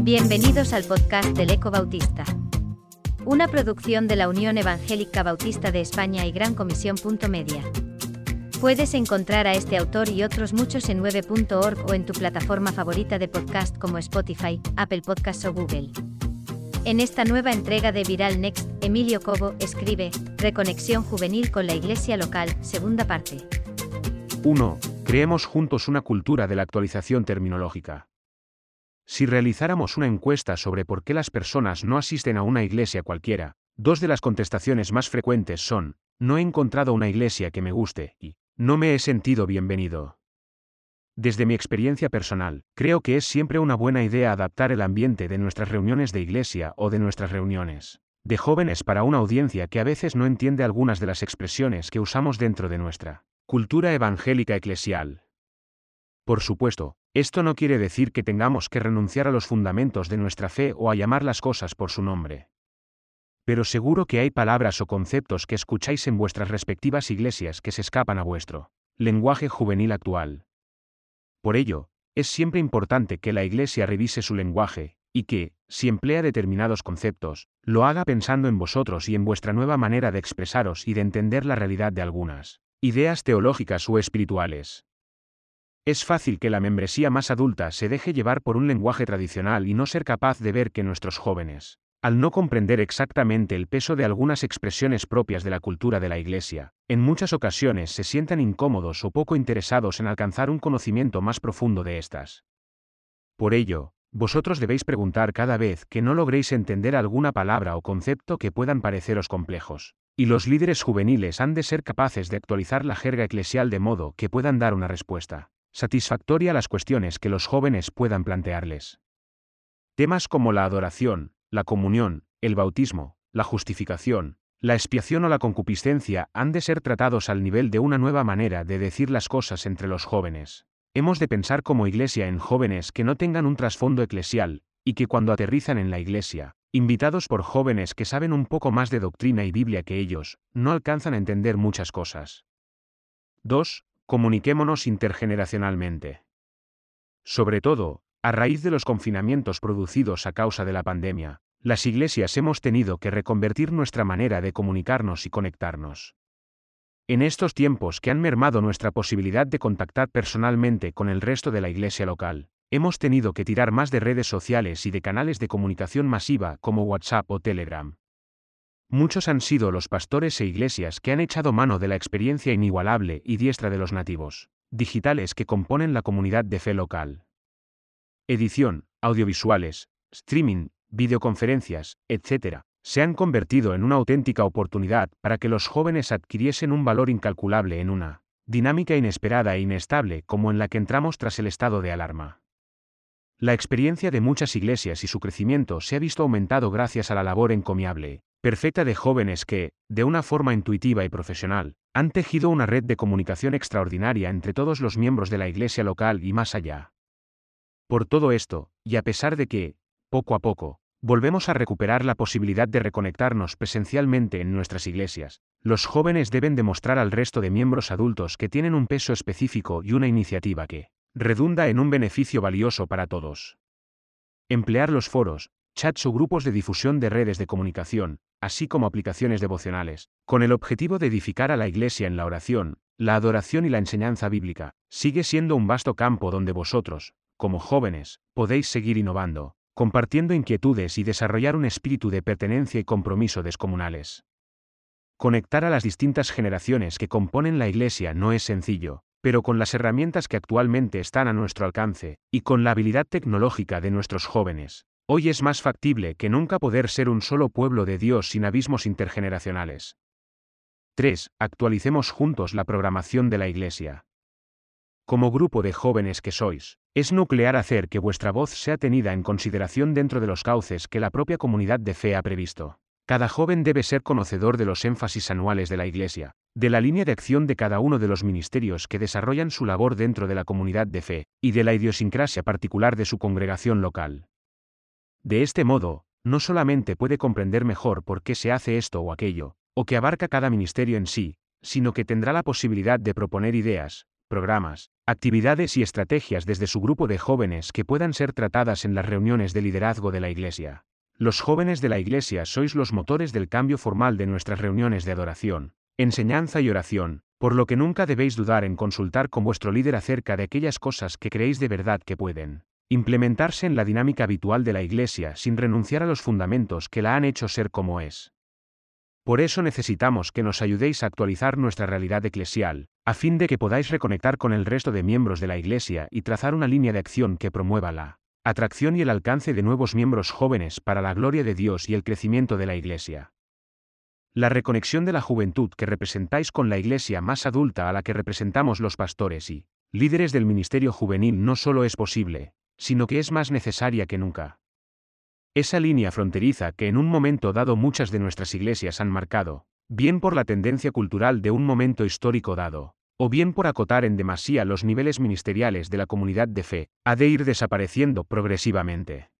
Bienvenidos al podcast del Eco Bautista. Una producción de la Unión Evangélica Bautista de España y Gran Comisión. Media. Puedes encontrar a este autor y otros muchos en 9.org o en tu plataforma favorita de podcast como Spotify, Apple Podcasts o Google. En esta nueva entrega de Viral Next, Emilio Cobo escribe, Reconexión juvenil con la iglesia local, segunda parte. 1. Creemos juntos una cultura de la actualización terminológica. Si realizáramos una encuesta sobre por qué las personas no asisten a una iglesia cualquiera, dos de las contestaciones más frecuentes son, no he encontrado una iglesia que me guste y no me he sentido bienvenido. Desde mi experiencia personal, creo que es siempre una buena idea adaptar el ambiente de nuestras reuniones de iglesia o de nuestras reuniones de jóvenes para una audiencia que a veces no entiende algunas de las expresiones que usamos dentro de nuestra cultura evangélica eclesial. Por supuesto, esto no quiere decir que tengamos que renunciar a los fundamentos de nuestra fe o a llamar las cosas por su nombre. Pero seguro que hay palabras o conceptos que escucháis en vuestras respectivas iglesias que se escapan a vuestro lenguaje juvenil actual. Por ello, es siempre importante que la iglesia revise su lenguaje, y que, si emplea determinados conceptos, lo haga pensando en vosotros y en vuestra nueva manera de expresaros y de entender la realidad de algunas ideas teológicas o espirituales. Es fácil que la membresía más adulta se deje llevar por un lenguaje tradicional y no ser capaz de ver que nuestros jóvenes, al no comprender exactamente el peso de algunas expresiones propias de la cultura de la Iglesia, en muchas ocasiones se sientan incómodos o poco interesados en alcanzar un conocimiento más profundo de estas. Por ello, vosotros debéis preguntar cada vez que no logréis entender alguna palabra o concepto que puedan pareceros complejos. Y los líderes juveniles han de ser capaces de actualizar la jerga eclesial de modo que puedan dar una respuesta satisfactoria a las cuestiones que los jóvenes puedan plantearles. Temas como la adoración, la comunión, el bautismo, la justificación, la expiación o la concupiscencia han de ser tratados al nivel de una nueva manera de decir las cosas entre los jóvenes. Hemos de pensar como iglesia en jóvenes que no tengan un trasfondo eclesial, y que cuando aterrizan en la iglesia, invitados por jóvenes que saben un poco más de doctrina y Biblia que ellos, no alcanzan a entender muchas cosas. 2 comuniquémonos intergeneracionalmente. Sobre todo, a raíz de los confinamientos producidos a causa de la pandemia, las iglesias hemos tenido que reconvertir nuestra manera de comunicarnos y conectarnos. En estos tiempos que han mermado nuestra posibilidad de contactar personalmente con el resto de la iglesia local, hemos tenido que tirar más de redes sociales y de canales de comunicación masiva como WhatsApp o Telegram. Muchos han sido los pastores e iglesias que han echado mano de la experiencia inigualable y diestra de los nativos digitales que componen la comunidad de fe local. Edición, audiovisuales, streaming, videoconferencias, etc., se han convertido en una auténtica oportunidad para que los jóvenes adquiriesen un valor incalculable en una dinámica inesperada e inestable como en la que entramos tras el estado de alarma. La experiencia de muchas iglesias y su crecimiento se ha visto aumentado gracias a la labor encomiable perfecta de jóvenes que, de una forma intuitiva y profesional, han tejido una red de comunicación extraordinaria entre todos los miembros de la iglesia local y más allá. Por todo esto, y a pesar de que, poco a poco, volvemos a recuperar la posibilidad de reconectarnos presencialmente en nuestras iglesias, los jóvenes deben demostrar al resto de miembros adultos que tienen un peso específico y una iniciativa que redunda en un beneficio valioso para todos. Emplear los foros, chats o grupos de difusión de redes de comunicación, así como aplicaciones devocionales, con el objetivo de edificar a la Iglesia en la oración, la adoración y la enseñanza bíblica, sigue siendo un vasto campo donde vosotros, como jóvenes, podéis seguir innovando, compartiendo inquietudes y desarrollar un espíritu de pertenencia y compromiso descomunales. Conectar a las distintas generaciones que componen la Iglesia no es sencillo, pero con las herramientas que actualmente están a nuestro alcance, y con la habilidad tecnológica de nuestros jóvenes, Hoy es más factible que nunca poder ser un solo pueblo de Dios sin abismos intergeneracionales. 3. Actualicemos juntos la programación de la Iglesia. Como grupo de jóvenes que sois, es nuclear hacer que vuestra voz sea tenida en consideración dentro de los cauces que la propia comunidad de fe ha previsto. Cada joven debe ser conocedor de los énfasis anuales de la Iglesia, de la línea de acción de cada uno de los ministerios que desarrollan su labor dentro de la comunidad de fe, y de la idiosincrasia particular de su congregación local. De este modo, no solamente puede comprender mejor por qué se hace esto o aquello, o que abarca cada ministerio en sí, sino que tendrá la posibilidad de proponer ideas, programas, actividades y estrategias desde su grupo de jóvenes que puedan ser tratadas en las reuniones de liderazgo de la Iglesia. Los jóvenes de la Iglesia sois los motores del cambio formal de nuestras reuniones de adoración, enseñanza y oración, por lo que nunca debéis dudar en consultar con vuestro líder acerca de aquellas cosas que creéis de verdad que pueden implementarse en la dinámica habitual de la Iglesia sin renunciar a los fundamentos que la han hecho ser como es. Por eso necesitamos que nos ayudéis a actualizar nuestra realidad eclesial, a fin de que podáis reconectar con el resto de miembros de la Iglesia y trazar una línea de acción que promueva la atracción y el alcance de nuevos miembros jóvenes para la gloria de Dios y el crecimiento de la Iglesia. La reconexión de la juventud que representáis con la Iglesia más adulta a la que representamos los pastores y líderes del ministerio juvenil no solo es posible, sino que es más necesaria que nunca. Esa línea fronteriza que en un momento dado muchas de nuestras iglesias han marcado, bien por la tendencia cultural de un momento histórico dado, o bien por acotar en demasía los niveles ministeriales de la comunidad de fe, ha de ir desapareciendo progresivamente.